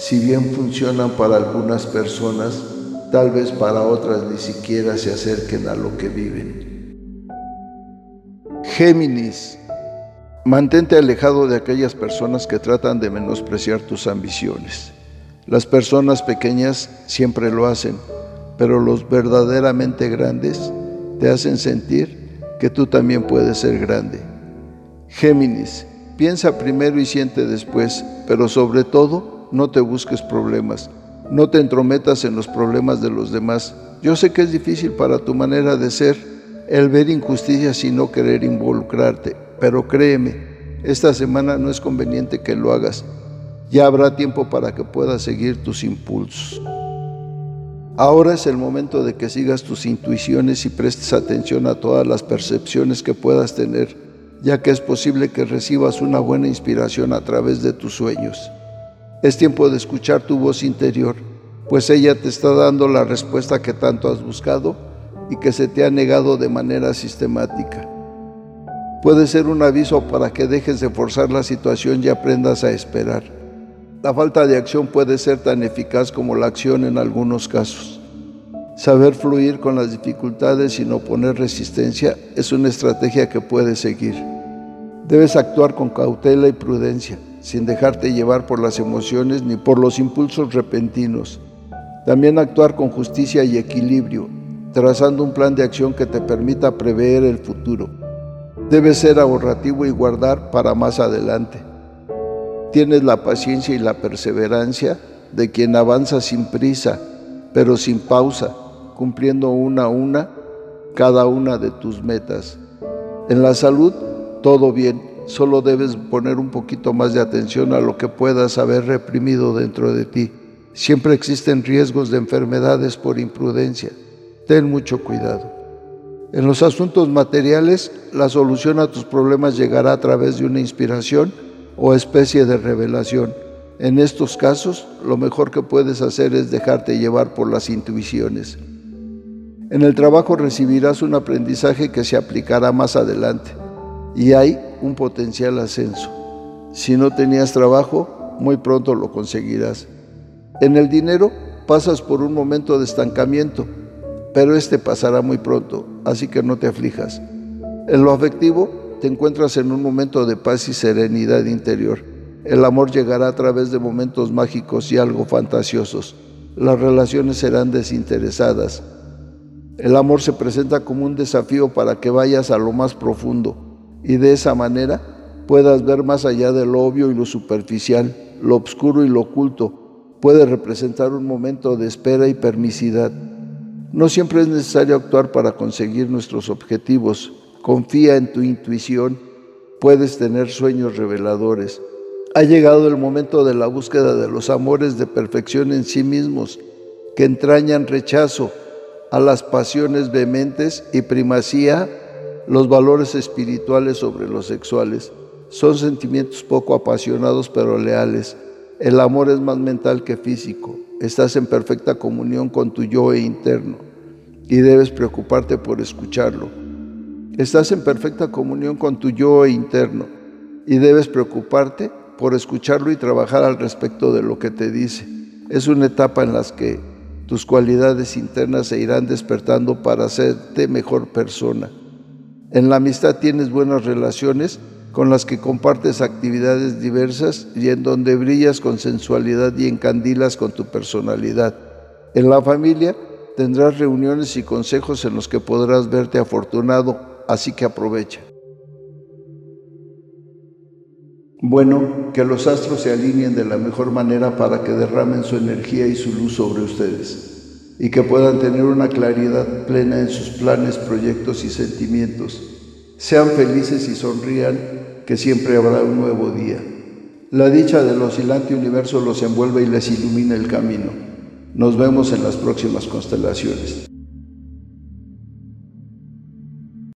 si bien funcionan para algunas personas, tal vez para otras ni siquiera se acerquen a lo que viven. Géminis Mantente alejado de aquellas personas que tratan de menospreciar tus ambiciones. Las personas pequeñas siempre lo hacen, pero los verdaderamente grandes te hacen sentir que tú también puedes ser grande. Géminis, piensa primero y siente después, pero sobre todo no te busques problemas, no te entrometas en los problemas de los demás. Yo sé que es difícil para tu manera de ser el ver injusticias y no querer involucrarte, pero créeme, esta semana no es conveniente que lo hagas. Ya habrá tiempo para que puedas seguir tus impulsos. Ahora es el momento de que sigas tus intuiciones y prestes atención a todas las percepciones que puedas tener, ya que es posible que recibas una buena inspiración a través de tus sueños. Es tiempo de escuchar tu voz interior, pues ella te está dando la respuesta que tanto has buscado y que se te ha negado de manera sistemática puede ser un aviso para que dejes de forzar la situación y aprendas a esperar. La falta de acción puede ser tan eficaz como la acción en algunos casos. Saber fluir con las dificultades y no poner resistencia es una estrategia que puedes seguir. Debes actuar con cautela y prudencia, sin dejarte llevar por las emociones ni por los impulsos repentinos. También actuar con justicia y equilibrio, trazando un plan de acción que te permita prever el futuro. Debes ser ahorrativo y guardar para más adelante. Tienes la paciencia y la perseverancia de quien avanza sin prisa, pero sin pausa, cumpliendo una a una cada una de tus metas. En la salud, todo bien, solo debes poner un poquito más de atención a lo que puedas haber reprimido dentro de ti. Siempre existen riesgos de enfermedades por imprudencia. Ten mucho cuidado. En los asuntos materiales, la solución a tus problemas llegará a través de una inspiración o especie de revelación. En estos casos, lo mejor que puedes hacer es dejarte llevar por las intuiciones. En el trabajo recibirás un aprendizaje que se aplicará más adelante y hay un potencial ascenso. Si no tenías trabajo, muy pronto lo conseguirás. En el dinero pasas por un momento de estancamiento pero este pasará muy pronto, así que no te aflijas. En lo afectivo, te encuentras en un momento de paz y serenidad interior. El amor llegará a través de momentos mágicos y algo fantasiosos. Las relaciones serán desinteresadas. El amor se presenta como un desafío para que vayas a lo más profundo y de esa manera puedas ver más allá de lo obvio y lo superficial, lo oscuro y lo oculto. Puede representar un momento de espera y permisidad. No siempre es necesario actuar para conseguir nuestros objetivos. Confía en tu intuición. Puedes tener sueños reveladores. Ha llegado el momento de la búsqueda de los amores de perfección en sí mismos, que entrañan rechazo a las pasiones vehementes y primacía los valores espirituales sobre los sexuales. Son sentimientos poco apasionados pero leales. El amor es más mental que físico estás en perfecta comunión con tu yo interno y debes preocuparte por escucharlo. Estás en perfecta comunión con tu yo interno y debes preocuparte por escucharlo y trabajar al respecto de lo que te dice. Es una etapa en la que tus cualidades internas se irán despertando para hacerte mejor persona. En la amistad tienes buenas relaciones con las que compartes actividades diversas y en donde brillas con sensualidad y encandilas con tu personalidad. En la familia tendrás reuniones y consejos en los que podrás verte afortunado, así que aprovecha. Bueno, que los astros se alineen de la mejor manera para que derramen su energía y su luz sobre ustedes y que puedan tener una claridad plena en sus planes, proyectos y sentimientos. Sean felices y sonrían que siempre habrá un nuevo día. La dicha del oscilante universo los envuelve y les ilumina el camino. Nos vemos en las próximas constelaciones.